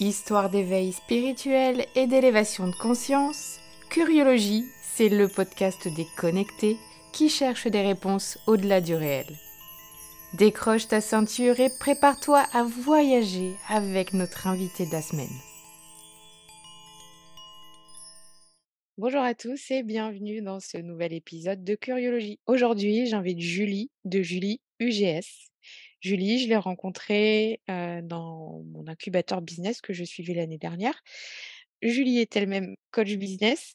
Histoire d'éveil spirituel et d'élévation de conscience, Curiologie, c'est le podcast des connectés qui cherchent des réponses au-delà du réel. Décroche ta ceinture et prépare-toi à voyager avec notre invité de la semaine. Bonjour à tous et bienvenue dans ce nouvel épisode de Curiologie. Aujourd'hui, j'invite Julie de Julie UGS. Julie, je l'ai rencontrée dans mon incubateur business que je suivais l'année dernière. Julie est elle-même coach business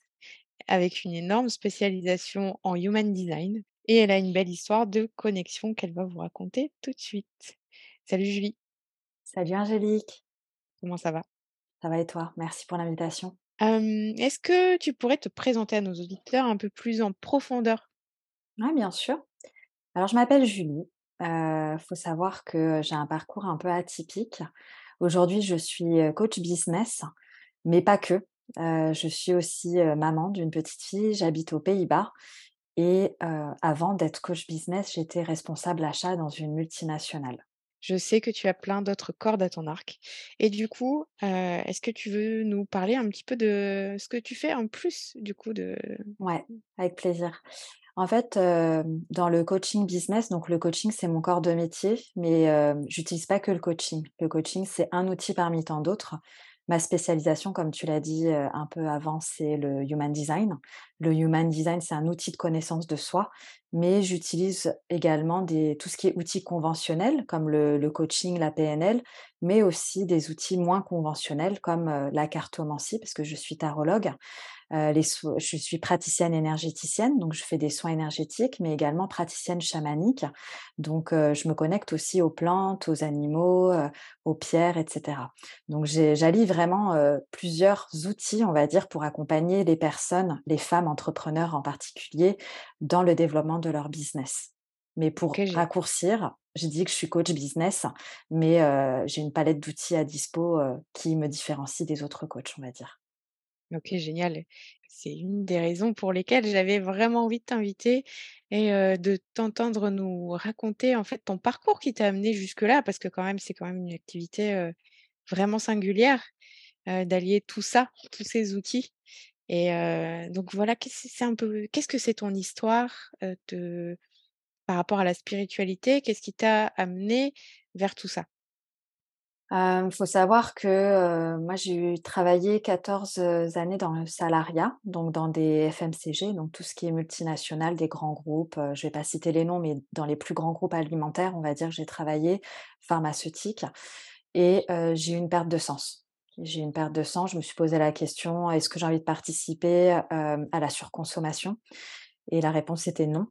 avec une énorme spécialisation en human design et elle a une belle histoire de connexion qu'elle va vous raconter tout de suite. Salut Julie. Salut Angélique. Comment ça va? Ça va et toi? Merci pour l'invitation. Est-ce que tu pourrais te présenter à nos auditeurs un peu plus en profondeur? Oui, bien sûr. Alors, je m'appelle Julie. Il faut savoir que j'ai un parcours un peu atypique. Aujourd'hui, je suis coach business, mais pas que. je suis aussi maman d'une petite fille, j'habite aux Pays-Bas. Et avant d'être coach business, j'étais responsable achat dans une multinationale. Je sais que tu as plein d'autres cordes à ton arc. Et du coup, est-ce que tu veux nous parler un petit peu de ce que tu fais en plus du coup de Ouais, avec plaisir. En fait, dans le coaching business, donc le coaching, c'est mon corps de métier, mais j'utilise pas que le coaching. Le coaching, c'est un outil parmi tant d'autres. Ma spécialisation, comme tu l'as dit un peu avant, c'est le human design. Le human design, c'est un outil de connaissance de soi, mais j'utilise également des, tout ce qui est outils conventionnels, comme le, le coaching, la PNL, mais aussi des outils moins conventionnels, comme la cartomancie, parce que je suis tarologue. Euh, je suis praticienne énergéticienne, donc je fais des soins énergétiques, mais également praticienne chamanique. Donc, euh, je me connecte aussi aux plantes, aux animaux, euh, aux pierres, etc. Donc, j'allie vraiment plusieurs outils, on va dire, pour accompagner les personnes, les femmes entrepreneurs en particulier, dans le développement de leur business. Mais pour raccourcir, j'ai dit que je suis coach business, mais j'ai une palette d'outils à dispo qui me différencie des autres coachs, on va dire. OK, génial. C'est une des raisons pour lesquelles j'avais vraiment envie de t'inviter et de t'entendre nous raconter, en fait, ton parcours qui t'a amené jusque-là, parce que quand même, c'est quand même une activité, vraiment singulière, d'allier tout ça, tous ces outils et donc voilà, qu'est-ce que c'est ton histoire, par rapport à la spiritualité? Qu'est-ce qui t'a amené vers tout ça? Il faut savoir que, moi j'ai travaillé 14 années dans le salariat, donc dans des FMCG, donc tout ce qui est multinational, des grands groupes, je vais pas citer les noms, mais dans les plus grands groupes alimentaires, on va dire, j'ai travaillé, pharmaceutique et j'ai eu une perte de sens. J'ai eu une perte de sens, je me suis posé la question: «Est-ce que j'ai envie de participer, à la surconsommation?» et la réponse était non.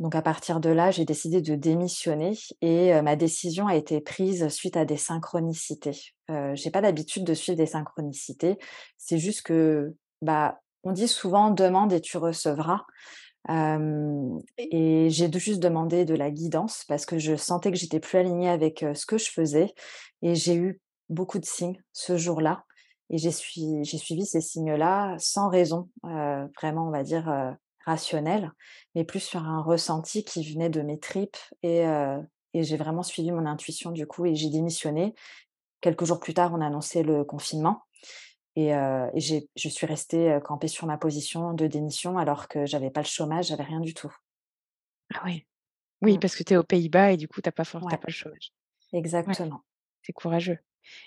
Donc à partir de là, j'ai décidé de démissionner et ma décision a été prise suite à des synchronicités. Euh, j'ai pas l'habitude de suivre des synchronicités. C'est juste que, bah, on dit souvent demande et tu recevras. et j'ai juste demandé de la guidance parce que je sentais que j'étais plus alignée avec ce que je faisais et j'ai eu beaucoup de signes ce jour-là et j'ai suivi, ces signes-là sans raison, vraiment, on va dire rationnel, mais plus sur un ressenti qui venait de mes tripes et, j'ai vraiment suivi mon intuition du coup et j'ai démissionné. Quelques jours plus tard, on a annoncé le confinement et, je suis restée campée sur ma position de démission alors que j'avais pas le chômage, j'avais rien du tout. Ah oui. Oui, mmh. parce que tu es aux Pays-Bas et du coup, tu n'as pas, pas le chômage. Exactement. C'est courageux.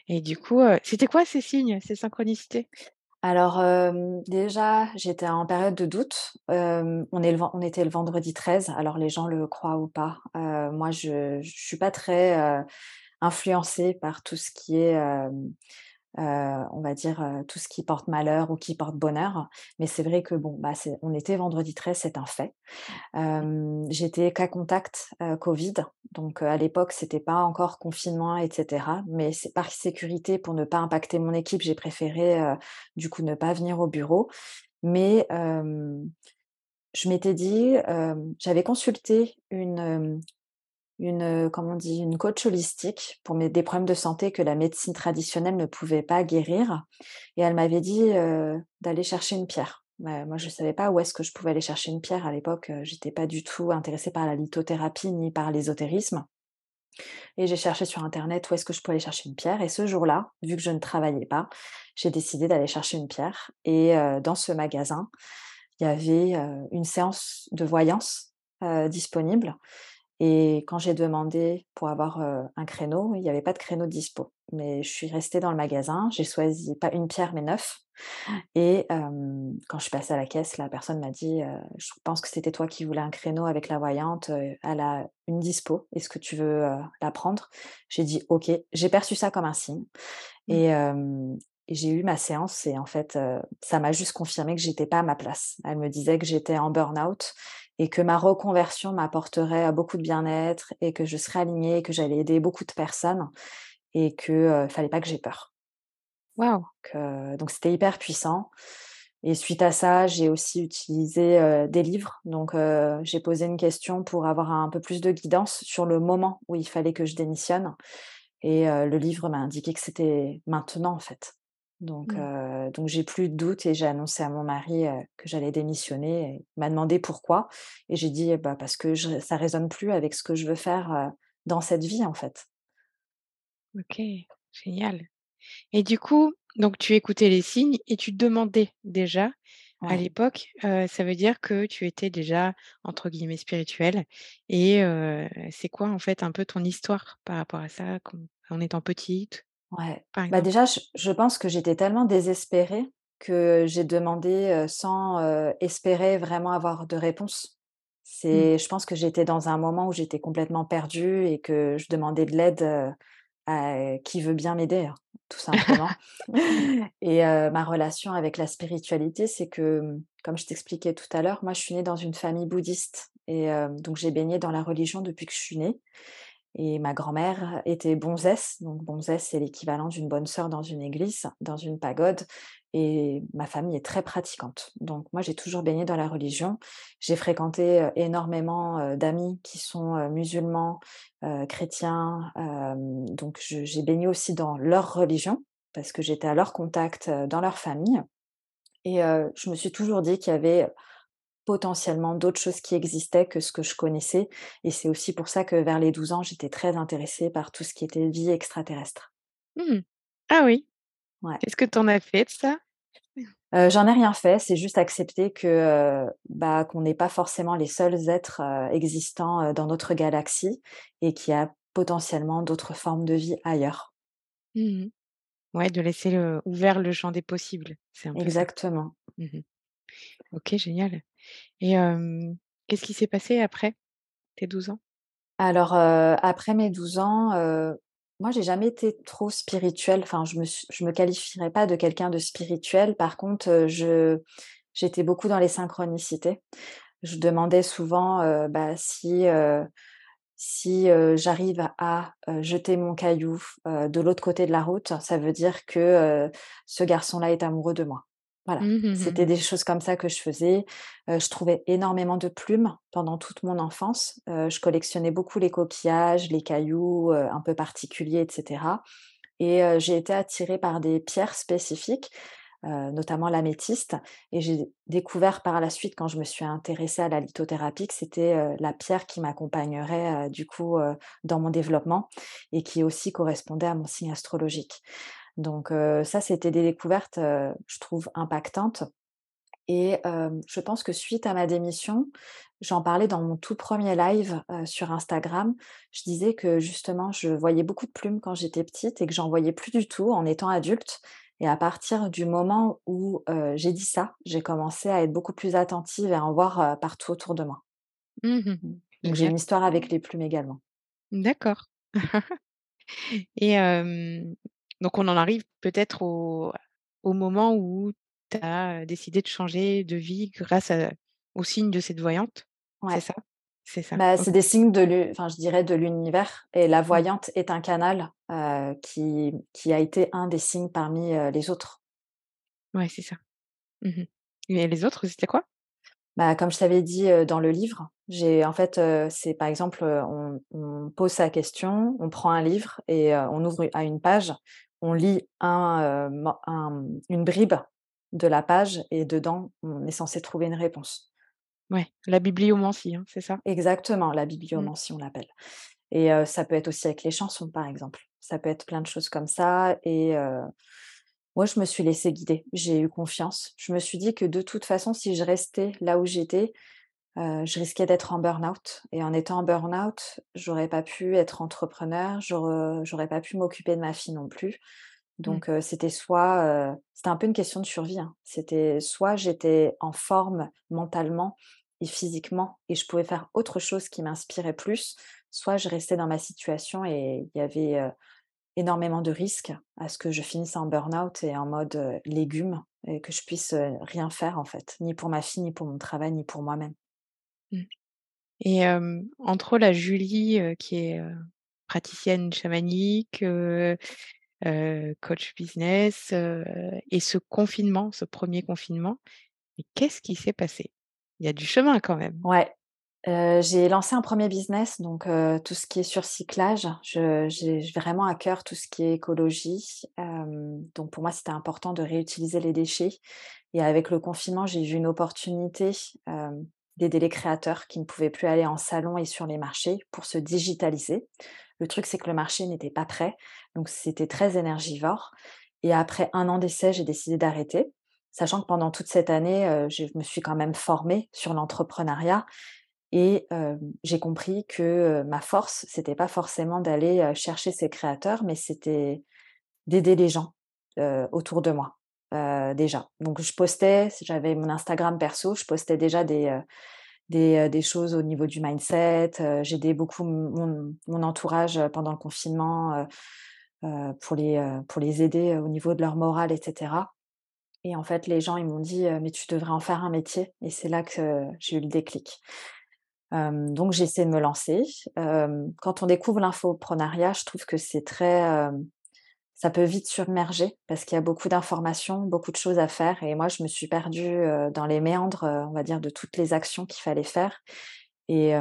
Et du coup, c'était quoi ces signes, ces synchronicités? Alors, déjà, j'étais en période de doute. on était le vendredi 13, alors les gens le croient ou pas. moi, je ne suis pas très, influencée par tout ce qui est, on va dire, tout ce qui porte malheur ou qui porte bonheur. Mais c'est vrai que bon, bah, on était vendredi 13, c'est un fait. j'étais cas contact, covid, donc à l'époque, c'était pas encore confinement etc. Mais c'est par sécurité, pour ne pas impacter mon équipe, j'ai préféré, du coup, ne pas venir au bureau. Mais, je m'étais dit, j'avais consulté une, une, comment on dit? Une coach holistique pour mes des problèmes de santé que la médecine traditionnelle ne pouvait pas guérir et elle m'avait dit, d'aller chercher une pierre. Bah, moi, je ne savais pas où est-ce que je pouvais aller chercher une pierre à l'époque, j'étais pas du tout intéressée par la lithothérapie ni par l'ésotérisme Et j'ai cherché sur internet où est-ce que je pouvais aller chercher une pierre et ce jour-là, vu que je ne travaillais pas, j'ai décidé d'aller chercher une pierre et dans ce magasin, il y avait, une séance de voyance, disponible et quand j'ai demandé pour avoir, un créneau, il y avait pas de créneau dispo. Mais je suis restée dans le magasin, j'ai choisi pas une pierre mais 9 et quand je suis passée à la caisse, la personne m'a dit, «Je pense que c'était toi qui voulais un créneau avec la voyante, elle a une dispo, est-ce que tu veux, la prendre?» j'ai dit: «OK». J'ai perçu ça comme un signe Mmh. et j'ai eu ma séance et en fait, ça m'a juste confirmé que j'étais pas à ma place. Elle me disait que j'étais en burn-out et que ma reconversion m'apporterait, beaucoup de bien-être et que je serais alignée, que j'allais aider beaucoup de personnes et que, heu, fallait pas que j'aie peur. Donc heu, donc c'était hyper puissant et suite à ça, j'ai aussi utilisé, heu, des livres. Donc heu, j'ai posé une question pour avoir un peu plus de guidance sur le moment où il fallait que je démissionne et le livre m'a indiqué que c'était maintenant, en fait. Donc Mmh. donc j'ai plus de doute et j'ai annoncé à mon mari, que j'allais démissionner et il m'a demandé pourquoi et j'ai dit: «Bah, parce que je ça résonne plus avec ce que je veux faire, dans cette vie, en fait». OK, génial et du coup, donc tu écoutais les signes et tu demandais déjà à l'époque, ça veut dire que tu étais déjà entre guillemets «spirituelle» et c'est quoi en fait un peu ton histoire par rapport à ça en étant petite, Ouais. Bah, déjà, je je pense que j'étais tellement désespérée que j'ai demandé, sans, espérer vraiment avoir de réponse. Mmh. C'est je pense que j'étais dans un moment où j'étais complètement perdue et que je demandais de l'aide, à qui veut bien m'aider, hein, tout simplement. Et ma relation avec la spiritualité, c'est que, mmh, comme je t'expliquais tout à l'heure, moi, je suis née dans une famille bouddhiste et donc j'ai baigné dans la religion depuis que je suis née. Et ma grand-mère était bonzesse, donc bonzesse, c'est l'équivalent d'une bonne sœur dans une église, dans une pagode et ma famille est très pratiquante. Donc moi, j'ai toujours baigné dans la religion. J'ai fréquenté, heu, énormément, heu, d'amis qui sont, heu, musulmans, chrétiens, donc j'ai baigné aussi dans leur religion parce que j'étais à leur contact, dans leur famille et je me suis toujours dit qu'il y avait Potentiellement d'autres choses qui existaient que ce que je connaissais et c'est aussi pour ça que vers les 12 ans, j'étais très intéressée par tout ce qui était vie extraterrestre. Mmh. Ah oui, Ouais. qu'est-ce que tu en as fait de ça? Heu, j'en ai rien fait, c'est juste accepter que, bah, qu'on n'est pas forcément les seuls êtres, existants, dans notre galaxie et qu'il y a potentiellement d'autres formes de vie ailleurs. Mmh mh. Ouais, de laisser le ouvert le champ des possibles, un peu. Exactement. Mmh OK, génial et qu'est-ce qui s'est passé après tes 12 ans? Alors, après mes 12 ans, heu, moi j'ai jamais été trop spirituelle, enfin je me je me qualifierais pas de quelqu'un de spirituel. Par contre, je j'étais beaucoup dans les synchronicités. Je demandais souvent, bah, si, si, j'arrive à, jeter mon caillou, de l'autre côté de la route, ça veut dire que, ce garçon-là est amoureux de moi. Voilà, Mmh mh, c'était mmh. des choses comme ça que je faisais. Je trouvais énormément de plumes pendant toute mon enfance. Je collectionnais beaucoup les coquillages, les cailloux, un peu particuliers et cetera et j'ai été attirée par des pierres spécifiques, notamment l'améthyste et j'ai découvert par la suite quand je me suis intéressée à la lithothérapie que c'était, la pierre qui m'accompagnerait, du coup, dans mon développement et qui aussi correspondait à mon signe astrologique. Donc ça, c'était des découvertes, je trouve impactantes et je pense que suite à ma démission, j'en parlais dans mon tout premier live, sur Instagram. Je disais que justement, je voyais beaucoup de plumes quand j'étais petite et que j'en voyais plus du tout en étant adulte et à partir du moment où, j'ai dit ça, j'ai commencé à être beaucoup plus attentive et à en voir, partout autour de moi. Mmh Mmh. Donc j'ai une histoire avec les plumes également. D'accord et donc on en arrive peut-être au au moment où tu as, décidé de changer de vie grâce à au signe de cette voyante, c'est ça? C'est ça, Bah, c'est des signes de l'u enfin, je dirais de l'univers et la Mmh. voyante est un canal, qui qui a été un des signes parmi, les autres. Ouais, c'est ça. Mmh et les autres, c'était quoi? Bah, comme je t'avais dit, dans le livre, j'ai en fait, c'est par exemple, on on pose sa question, on prend un livre et on ouvre à une page, on lit un, mo un une bribe de la page et dedans, on est censé trouver une réponse. Ouais, la bibliomancie, hein, c'est ça? Exactement, la Mmh. bibliomancie, on l'appelle et heu, ça peut être aussi avec les chansons, par exemple. Ça peut être plein de choses comme ça et heu, moi, je me suis laissée guider. J'ai eu confiance. Je me suis dit que de toute façon, si je restais là où j'étais, heu, je risquais d'être en burn-out et en étant en burn-out, j'aurais pas pu être entrepreneur, j'aurais pas pu m'occuper de ma fille non plus. Mmh. Donc heu, c'était soit, heu, c'était un peu une question de survie, hein. C'était soit j'étais en forme mentalement et physiquement et je pouvais faire autre chose qui m'inspirait plus, soit je restais dans ma situation et il y avait, énormément de risques à ce que je finisse en burn-out et en mode, légume et que je puisse, rien faire en fait, ni pour ma fille, ni pour mon travail, ni pour moi-même. Mmh. Et entre la Julie, qui est, praticienne chamanique, coach business, et ce confinement, ce premier confinement, qu'est-ce qui s'est passé? Il y a du chemin quand même? Ouais, j'ai lancé un premier business donc tout ce qui est surcyclage. J'ai vraiment à cœur tout ce qui est écologie, donc pour moi, c'était important de réutiliser les déchets et avec le confinement, j'ai vu une opportunité, d'aider les créateurs qui ne pouvaient plus aller en salon et sur les marchés pour se digitaliser. Le truc, c'est que le marché n'était pas prêt, donc c'était très énergivore et après un an d'essai, j'ai décidé d'arrêter, sachant que pendant toute cette année, heu, je me suis quand même formée sur l'entrepreneuriat et hem, j'ai compris que, heu, ma force, c'était pas forcément d'aller, chercher ces créateurs, mais c'était d'aider les gens, autour de moi, heu, déjà. Donc je postais, j'avais mon Instagram perso, je postais déjà des, des, heu, des choses au niveau du mindset, j'aidais beaucoup mon entourage, pendant le confinement, pour les, pour les aider, au niveau de leur morale et cetera et en fait, les gens, ils m'ont dit: «Heu, mais tu devrais en faire un métier» et c'est là que j'ai eu le déclic. Donc j'ai essayé de me lancer. Quand on découvre l'infoprenariat, je trouve que c'est très, ça peut vite submerger parce qu'il y a beaucoup d'informations, beaucoup de choses à faire et moi je me suis perdue, dans les méandres, on va dire de toutes les actions qu'il fallait faire et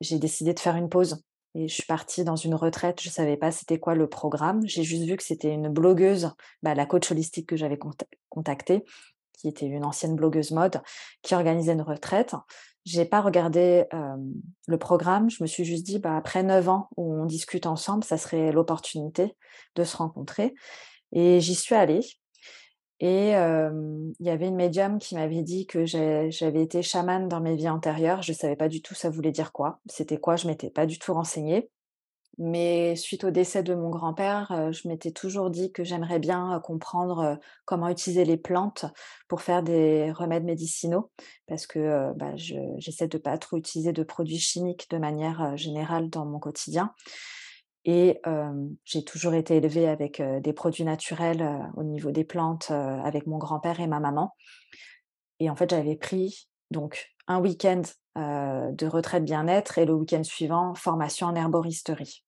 j'ai décidé de faire une pause et je suis partie dans une retraite. Je savais pas c'était quoi le programme. J'ai juste vu que c'était une blogueuse, bah, la coach holistique que j'avais contac contactée, qui était une ancienne blogueuse mode, qui organisait une retraite. J'ai pas regardé, le programme, je me suis juste dit: «Bah, après 9 ans où on discute ensemble, ça serait l'opportunité de se rencontrer» et j'y suis allée et il y avait une médium qui m'avait dit que j'avais été chamane dans mes vies antérieures. Je savais pas du tout ça voulait dire quoi. C'était quoi? Je m'étais pas du tout renseignée. Mais suite au décès de mon grand-père, heu, je m'étais toujours dit que j'aimerais bien, heu, comprendre, heu, comment utiliser les plantes pour faire des remèdes médicinaux parce que, bah, je j'essaie de pas trop utiliser de produits chimiques de manière, générale dans mon quotidien. Et j'ai toujours été élevée avec, des produits naturels, au niveau des plantes, avec mon grand-père et ma maman. Et en fait, j'avais pris donc un week-end, de retraite bien-être et le week-end suivant, formation en herboristerie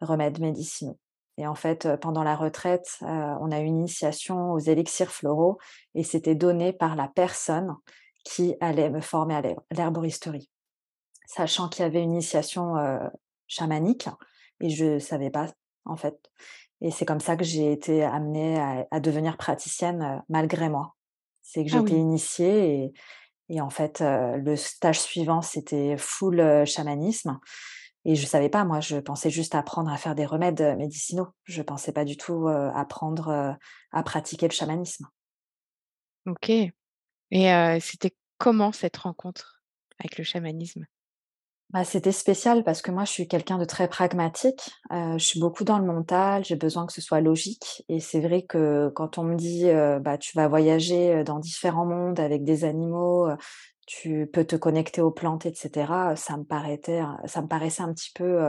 remèdes médicinaux et en fait, heu, pendant la retraite, heu, on a eu une initiation aux élixirs floraux et c'était donné par la personne qui allait me former à l'herb l'herboristerie. Sachant qu'il y avait une initiation, chamanique et je savais pas, en fait et c'est comme ça que j'ai été amenée à à devenir praticienne, malgré moi. C'est que j'ai Ah été oui. initiée et et en fait, le stage suivant, c'était full, chamanisme et je savais pas, moi, je pensais juste apprendre à faire des remèdes, médicinaux. Je pensais pas du tout, apprendre, à pratiquer le chamanisme. OK et c'était comment cette rencontre avec le chamanisme? Bah, c'était spécial parce que moi, je suis quelqu'un de très pragmatique. Heu, je suis beaucoup dans le mental, j'ai besoin que ce soit logique et c'est vrai que quand on me dit, heu: «Bah, tu vas voyager, heu, dans différents mondes avec des animaux, tu peux te connecter aux plantes et cetera», ça me paraissait ça me paraissait un petit peu,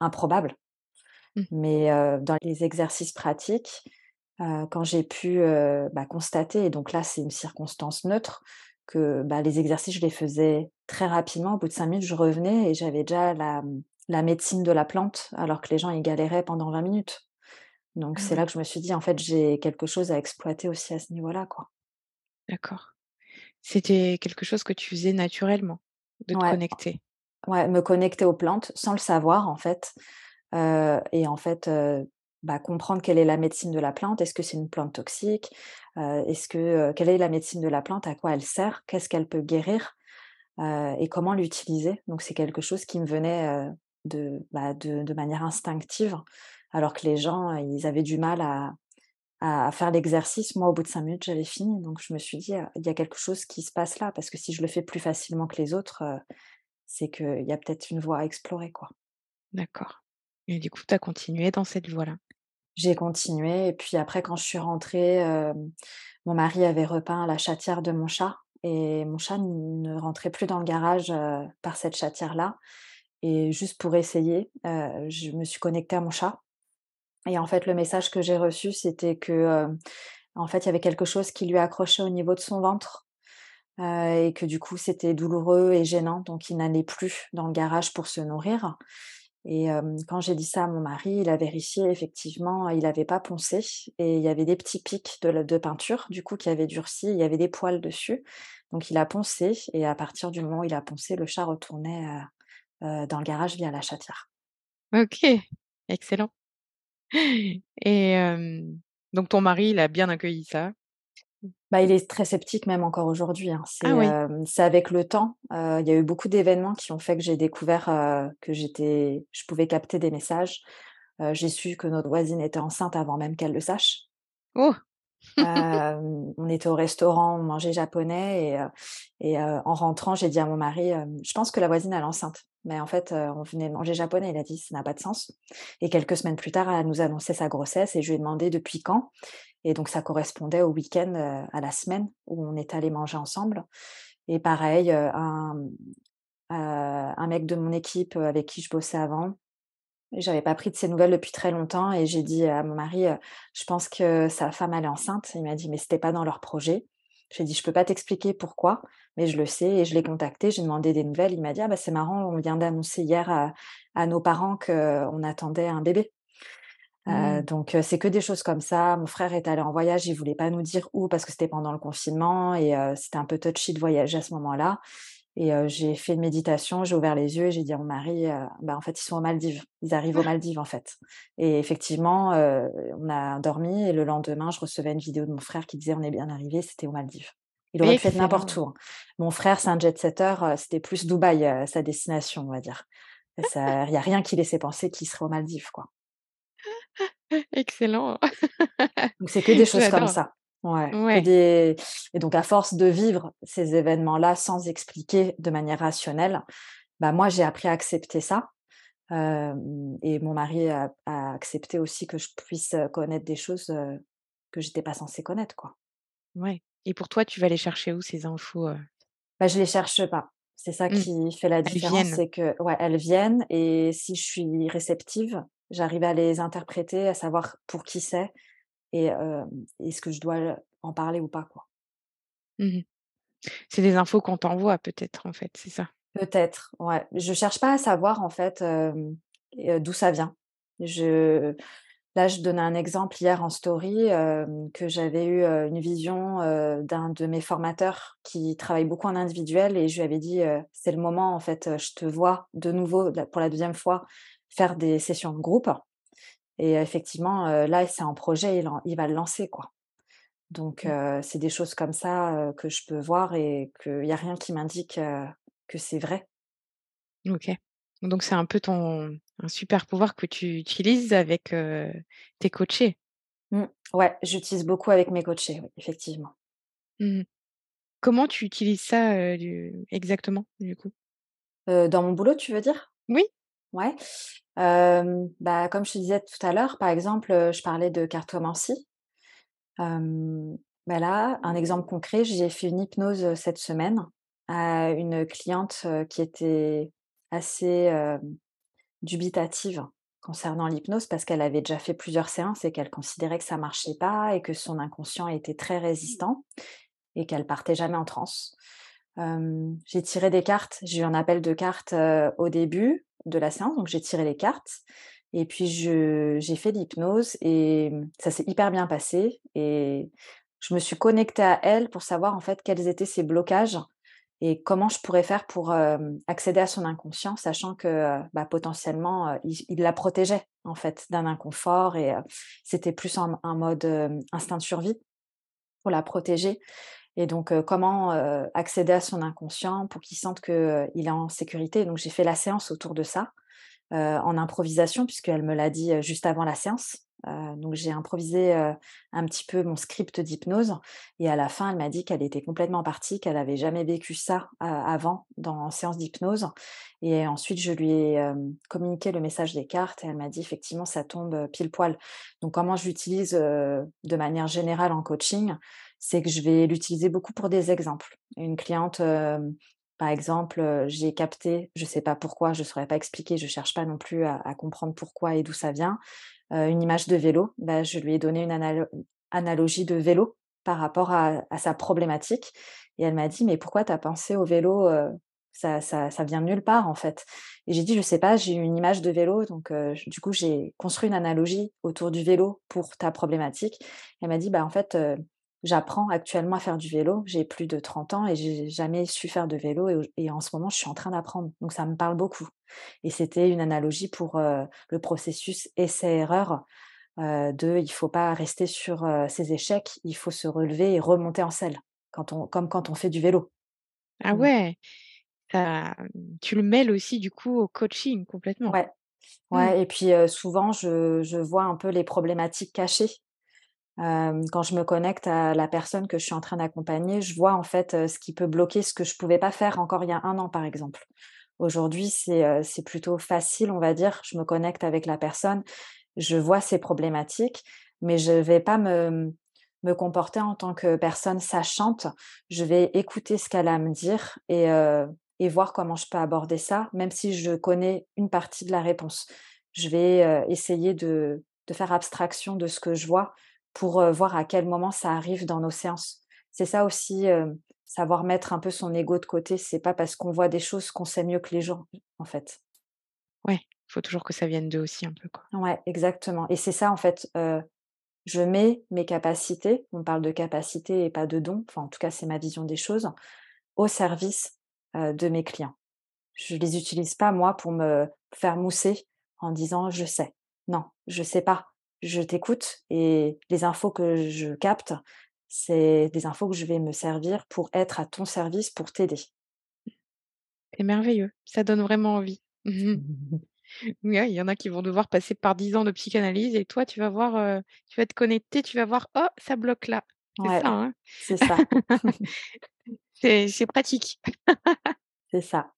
improbable. Mmh. Mais dans les exercices pratiques, quand j'ai pu, bah, constater et donc là, c'est une circonstance neutre que, bah, les exercices, je les faisais très rapidement. Au bout de 5 minutes, je revenais et j'avais déjà la, mmh, la médecine de la plante, alors que les gens, ils galéraient pendant 20 minutes. Donc Ah c'est là oui, que je me suis dit: «En fait, j'ai quelque chose à exploiter aussi à ce niveau-là, quoi». d'accord. C'était quelque chose que tu faisais naturellement, de te Ouais, connecter? ouais, me connecter aux plantes sans le savoir, en fait, et en fait, bah, comprendre quelle est la médecine de la plante. Est-ce que c'est une plante toxique? Heu, est-ce que, heu quelle est la médecine de la plante? À quoi elle sert? Qu'est-ce qu'elle peut guérir? Heu et comment l'utiliser? Donc c'est quelque chose qui me venait, bah, de de manière instinctive, alors que les gens, ils avaient du mal à à faire l'exercice. Moi, au bout de 5 minutes, j'avais fini, donc je me suis dit: «Heu, il y a quelque chose qui se passe là», parce que si je le fais plus facilement que les autres, c'est qu'il y a peut-être une voie à explorer, quoi. D'accord et du coup, tu as continué dans cette voie-là? J'ai continué. Et puis après quand je suis rentrée, mon mari avait repeint la chatière de mon chat et mon chat ne rentrait plus dans le garage, par cette chatière-là. Et juste pour essayer, je me suis connectée à mon chat. Et en fait, le message que j'ai reçu, c'était que, en fait, il y avait quelque chose qui lui accrochait au niveau de son ventre, et que du coup, c'était douloureux et gênant, donc il n'allait plus dans le garage pour se nourrir et quand j'ai dit ça à mon mari, il a vérifié, effectivement, il avait pas poncé et il y avait des petits pics de peinture, du coup, qui avaient durci, il y avait des poils dessus, donc il a poncé et à partir du moment où il a poncé, le chat retournait, dans le garage via la chatière. OK, excellent et donc ton mari, il a bien accueilli ça? Bah, il est très sceptique même encore aujourd'hui, hein. C'est, Ah oui. c'est avec le temps, il y a eu beaucoup d'événements qui ont fait que j'ai découvert, que j'étais je pouvais capter des messages. J'ai su que notre voisine était enceinte avant même qu'elle le sache. Oh! On était au restaurant, on mangeait japonais et en rentrant, j'ai dit à mon mari, «Je pense que la voisine elle est enceinte». Mais en fait, on venait de manger japonais. Il a dit: «Ça n'a pas de sens» et quelques semaines plus tard, elle nous annonçait sa grossesse et je lui ai demandé depuis quand et donc ça correspondait au week-end, heu, à la semaine où on est allés manger ensemble et pareil, mmh, heu, un mec de mon équipe, avec qui je bossais avant, j'avais pas pris de ses nouvelles depuis très longtemps et j'ai dit à mon mari, «Je pense que sa femme, est enceinte». Il m'a dit: «Mais c'était pas dans leur projet». J'ai dit: «Je peux pas t'expliquer pourquoi, mais je le sais» et je l'ai contacté, j'ai demandé des nouvelles. Il m'a dit: «Ah bah, c'est marrant, on vient d'annoncer hier à à nos parents qu'on attendait un bébé». Mmh. donc heu, c'est que des choses comme ça. Mon frère est allé en voyage, il voulait pas nous dire où parce que c'était pendant le confinement et heu, c'était un peu touchy de voyager à ce moment-là et heu, j'ai fait une méditation, j'ai ouvert les yeux et j'ai dit à mon mari, «Bah, en fait, ils sont aux Maldives. Ils arrivent aux! Maldives, en fait» et effectivement, on a dormi et le lendemain, je recevais une vidéo de mon frère qui disait: «On est bien arrivés, c'était aux Maldives». Il aurait pu être n'importe où, hein. Mon frère, c'est un jet-setter, c'était plus Dubaï, sa destination, on va dire. Ça il y a rien qui laissait penser qu'il serait aux Maldives, quoi. Excellent. Donc c'est que des choses comme ça. Ouais, des et donc à force de vivre ces événements-là sans expliquer de manière rationnelle, bah, moi j'ai appris à accepter ça, et mon mari a a accepté aussi que je puisse, connaître des choses, heu, que j'étais pas censée connaître, quoi. Ouais et pour toi, tu vas les chercher où ces infos, heu? Bah, je les cherche pas. C'est ça Mmh. qui fait la différence, c'est que ouais, elles viennent et si je suis réceptive, j'arrive à les interpréter, à savoir pour qui c'est et est-ce que je dois en parler ou pas, quoi. Mmh mh. C'est des infos qu'on t'envoie peut-être, en fait, c'est ça? Peut-être, ouais. Je cherche pas à savoir en fait, d'où ça vient. Je là, je donnais un exemple hier en story, que j'avais eu, une vision, d'un de mes formateurs qui travaille beaucoup en individuel et je lui avais dit, «C'est le moment en fait, je te vois de nouveau pour la deuxième fois faire des sessions de groupe» et effectivement, là, c'est un projet, il en il va le lancer, quoi. Donc Mmh. c'est des choses comme ça, que je peux voir et qu'il y a rien qui m'indique, que c'est vrai. OK. Donc c'est un peu ton un super pouvoir que tu utilises avec, tes coachés? Mmh. Ouais, j'utilise beaucoup avec mes coachés, oui, effectivement. Mmh mh. Comment tu utilises ça, du exactement, du coup? Dans mon boulot, tu veux dire? Oui. Ouais. Bah, comme je te disais tout à l'heure, par exemple, je parlais de cartomancie. Bah, là, un exemple concret, j'ai fait une hypnose, cette semaine à une cliente, qui était assez, dubitative concernant l'hypnose parce qu'elle avait déjà fait plusieurs séances et qu'elle considérait que ça marchait pas et que son inconscient était très résistant et qu'elle partait jamais en transe. J'ai tiré des cartes, j'ai eu un appel de cartes, au début de la séance, donc j'ai tiré les cartes et puis j'ai fait l'hypnose et ça s'est hyper bien passé et je me suis connectée à elle pour savoir, en fait, quels étaient ses blocages et comment je pourrais faire pour, accéder à son inconscient, sachant que, bah, potentiellement, il il la protégeait, en fait, d'un inconfort et c'était plus en un mode, instinct de survie pour la protéger et donc comment, accéder à son inconscient pour qu'il sente que, heu, il est en sécurité? Donc j'ai fait la séance autour de ça en improvisation puisqu'elle me l'a dit, juste avant la séance. Donc j'ai improvisé, un petit peu mon script d'hypnose et à la fin, elle m'a dit qu'elle était complètement partie, qu'elle avait jamais vécu ça, avant dans séance d'hypnose et ensuite je lui ai, communiqué le message des cartes et elle m'a dit: «Effectivement, ça tombe, pile poil». Donc comment je l'utilise, de manière générale en coaching, c'est que je vais l'utiliser beaucoup pour des exemples. Une cliente, hem, par exemple, heu, j'ai capté, je sais pas pourquoi, je saurais pas expliquer, je cherche pas non plus à comprendre pourquoi et d'où ça vient heu, une image de vélo, bah, je lui ai donné une analo analogie de vélo par rapport à sa problématique et elle m'a dit: «Mais pourquoi tu as pensé au vélo, ça ça ça vient de nulle part, en fait» et j'ai dit: «Je sais pas, j'ai une image de vélo donc du coup, j'ai construit une analogie autour du vélo pour ta problématique». Elle m'a dit: «Bah, en fait, j'apprends actuellement à faire du vélo, j'ai plus de 30 ans et j'ai jamais su faire de vélo et en ce moment, je suis en train d'apprendre, donc ça me parle beaucoup» et c'était une analogie pour, heu, le processus essai-erreur, heu, de il faut pas rester sur, heu, ses échecs, il faut se relever et remonter en selle quand on comme quand on fait du vélo. Ah Mmh. ouais, tu tu le mêles aussi du coup au coaching complètement? Ouais, Mmh. ouais et puis, heu, souvent je je vois un peu les problématiques cachées. Quand je me connecte à la personne que je suis en train d'accompagner, je vois en fait, ce qui peut bloquer, ce que je pouvais pas faire encore il y a un an, par exemple. Aujourd'hui, c'est, plutôt facile, on va dire. Je me connecte avec la personne, je vois ses problématiques, mais je vais pas me comporter en tant que personne sachante. Je vais écouter ce qu'elle a à me dire et voir comment je peux aborder ça, même si je connais une partie de la réponse. Je vais, essayer de faire abstraction de ce que je vois pour, voir à quel moment ça arrive dans nos séances. C'est ça aussi, savoir mettre un peu son ego de côté. C'est pas parce qu'on voit des choses qu'on sait mieux que les gens, en fait. Ouais, faut toujours que ça vienne d'eux aussi un peu quoi. Ouais, exactement et c'est ça, en fait, je mets mes capacités, on parle de capacités et pas de dons, enfin, en tout cas, c'est ma vision des choses, au service, de mes clients. Je les utilise pas moi pour me faire mousser en disant: «Je sais». Non, je sais pas. Je t'écoute et les infos que je capte, c'est des infos que je vais me servir pour être à ton service, pour t'aider. C'est merveilleux, ça donne vraiment envie. Ouais, il y en a qui vont devoir passer par 10 ans de psychanalyse et toi tu vas voir, heu, tu vas te connecter, tu vas voir: «Oh ça bloque là». C'est Ouais, ça, hein? c'est ça, c'est pratique. c'est ça.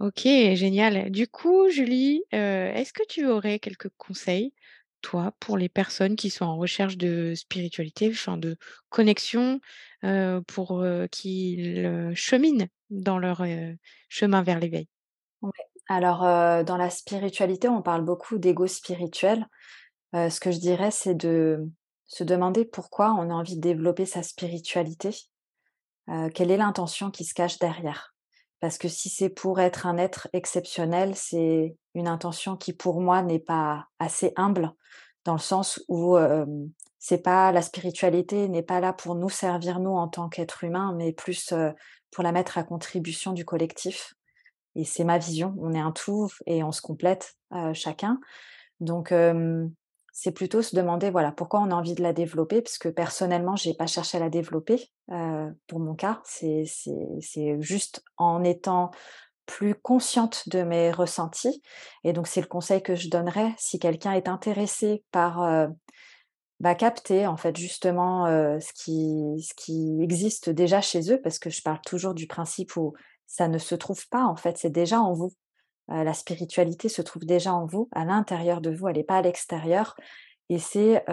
OK, génial. Du coup, Julie, heu, est-ce que tu aurais quelques conseils, toi, pour les personnes qui sont en recherche de spiritualité, enfin de connexion, heu, pour, heu, qu'ils, cheminent dans leur, chemin vers l'éveil? Alors, dans la spiritualité, on parle beaucoup d'ego spirituel. Ce que je dirais, c'est de se demander pourquoi on a envie de développer sa spiritualité. Quelle est l'intention qui se cache derrière? Parce que si c'est pour être un être exceptionnel, c'est une intention qui pour moi n'est pas assez humble, dans le sens où, hem, c'est pas la spiritualité n'est pas là pour nous servir nous en tant qu'être humain, mais plus, heu, pour la mettre à contribution du collectif et c'est ma vision. On est un tout et on se complète, heu, chacun. Donc, c'est plutôt se demander, voilà, pourquoi on a envie de la développer? Parce que personnellement, j'ai pas cherché à la développer, heu, pour mon cas. C'est juste en étant plus consciente de mes ressentis et donc c'est le conseil que je donnerais si quelqu'un est intéressé par, heu, bah, capter en fait justement, heu, ce qui ce qui existe déjà chez eux. Parce que je parle toujours du principe où ça ne se trouve pas en fait, c'est déjà en vous. Heu, la spiritualité se trouve déjà en vous, à l'intérieur de vous, elle est pas à l'extérieur et c'est,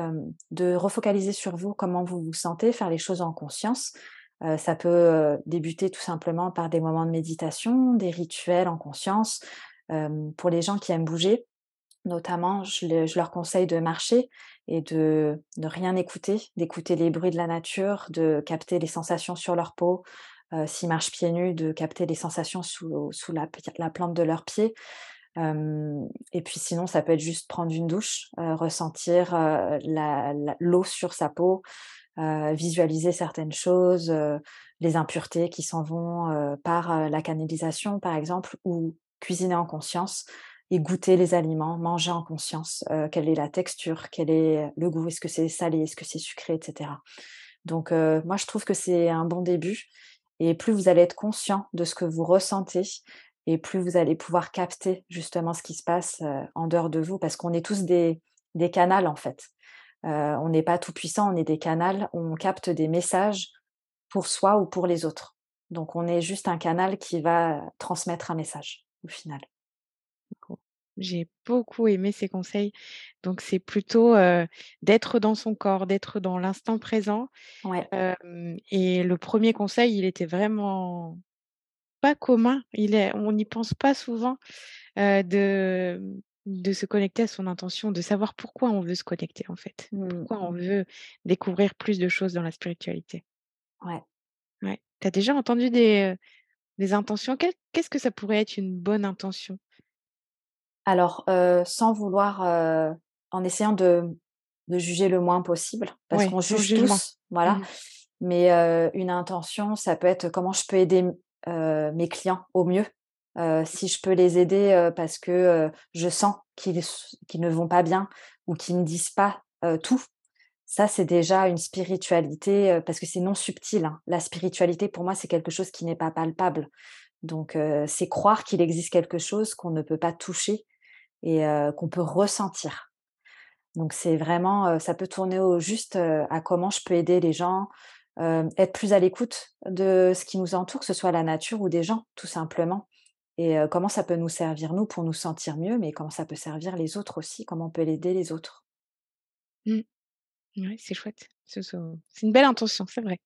de refocaliser sur vous, comment vous vous sentez, faire les choses en conscience. Heu, ça peut, débuter tout simplement par des moments de méditation, des rituels en conscience. Pour les gens qui aiment bouger, notamment, je je leur conseille de marcher et de ne rien écouter, d'écouter les bruits de la nature, de capter les sensations sur leur peau, heu, s'ils marchent pieds nus, de capter les sensations sous sous la la plante de leurs pieds. Et puis sinon, ça peut être juste prendre une douche, heu, ressentir, la l'eau sur sa peau, visualiser certaines choses, les impuretés qui s'en vont, par, la canalisation, par exemple, ou cuisiner en conscience et goûter les aliments, manger en conscience, quelle est la texture, quel est le goût, est-ce que c'est salé, est-ce que c'est sucré et cetera. Donc moi je trouve que c'est un bon début et plus vous allez être conscient de ce que vous ressentez, et plus vous allez pouvoir capter justement ce qui se passe en dehors de vous, parce qu'on est tous des, des canals en fait. on n'est pas tout puissant, on est des canals, on capte des messages pour soi ou pour les autres. Donc on est juste un canal qui va transmettre un message au final. J'ai beaucoup aimé ces conseils. Donc c'est plutôt, d'être dans son corps, d'être dans l'instant présent. Ouais. et le premier conseil, il était vraiment pas commun. Il est on n'y pense pas souvent, de de se connecter à son intention, de savoir pourquoi on veut se connecter en fait. Mmh. Pourquoi on veut découvrir plus de choses dans la spiritualité. Ouais. Ouais. Tu as déjà entendu des, des intentions? qu'est-ce que ça pourrait être une bonne intention? Alors, sans vouloir, en essayant de de juger le moins possible, parce qu'on juge tous, voilà. Mmh Mais, une intention, ça peut être comment je peux aider mes clients au mieux. si je peux les aider, parce que, je sens qu'ils qu'ils ne vont pas bien ou qu'ils ne disent pas, tout. Ça, c'est déjà une spiritualité, parce que c'est non subtil, hein. La spiritualité, pour moi, c'est quelque chose qui n'est pas palpable. Donc, c'est croire qu'il existe quelque chose qu'on ne peut pas toucher et qu'on peut ressentir. Donc c'est vraiment, ça peut tourner au juste à comment je peux aider les gens, être plus à l'écoute de ce qui nous entoure, que ce soit la nature ou des gens, tout simplement. Et comment ça peut nous servir, nous, pour nous sentir mieux, mais comment ça peut servir les autres aussi, comment on peut aider les autres. Mmh. Oui, c'est chouette. C'est une belle intention, c'est vrai.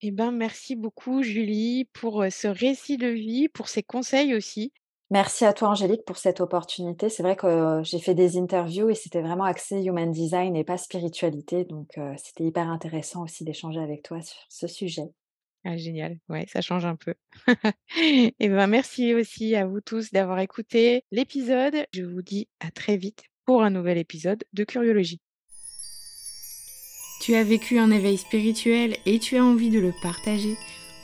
Eh ben, merci beaucoup Julie pour ce récit de vie, pour ces conseils aussi. Merci à toi Angélique pour cette opportunité. C'est vrai que j'ai fait des interviews et c'était vraiment axé human design et pas spiritualité. Donc c'était hyper intéressant aussi d'échanger avec toi sur ce sujet. Ah génial, ouais, ça change un peu. et ben merci aussi à vous tous d'avoir écouté l'épisode. Je vous dis à très vite pour un nouvel épisode de Curiologie. Tu as vécu un éveil spirituel et tu as envie de le partager?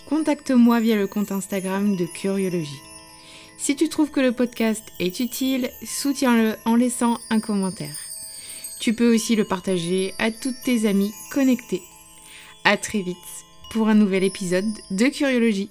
Contacte-moi via le compte Instagram de Curiologie. Si tu trouves que le podcast est utile, soutiens-le en laissant un commentaire. Tu peux aussi le partager à toutes tes amies connectées. À très vite pour un nouvel épisode de Curiologie.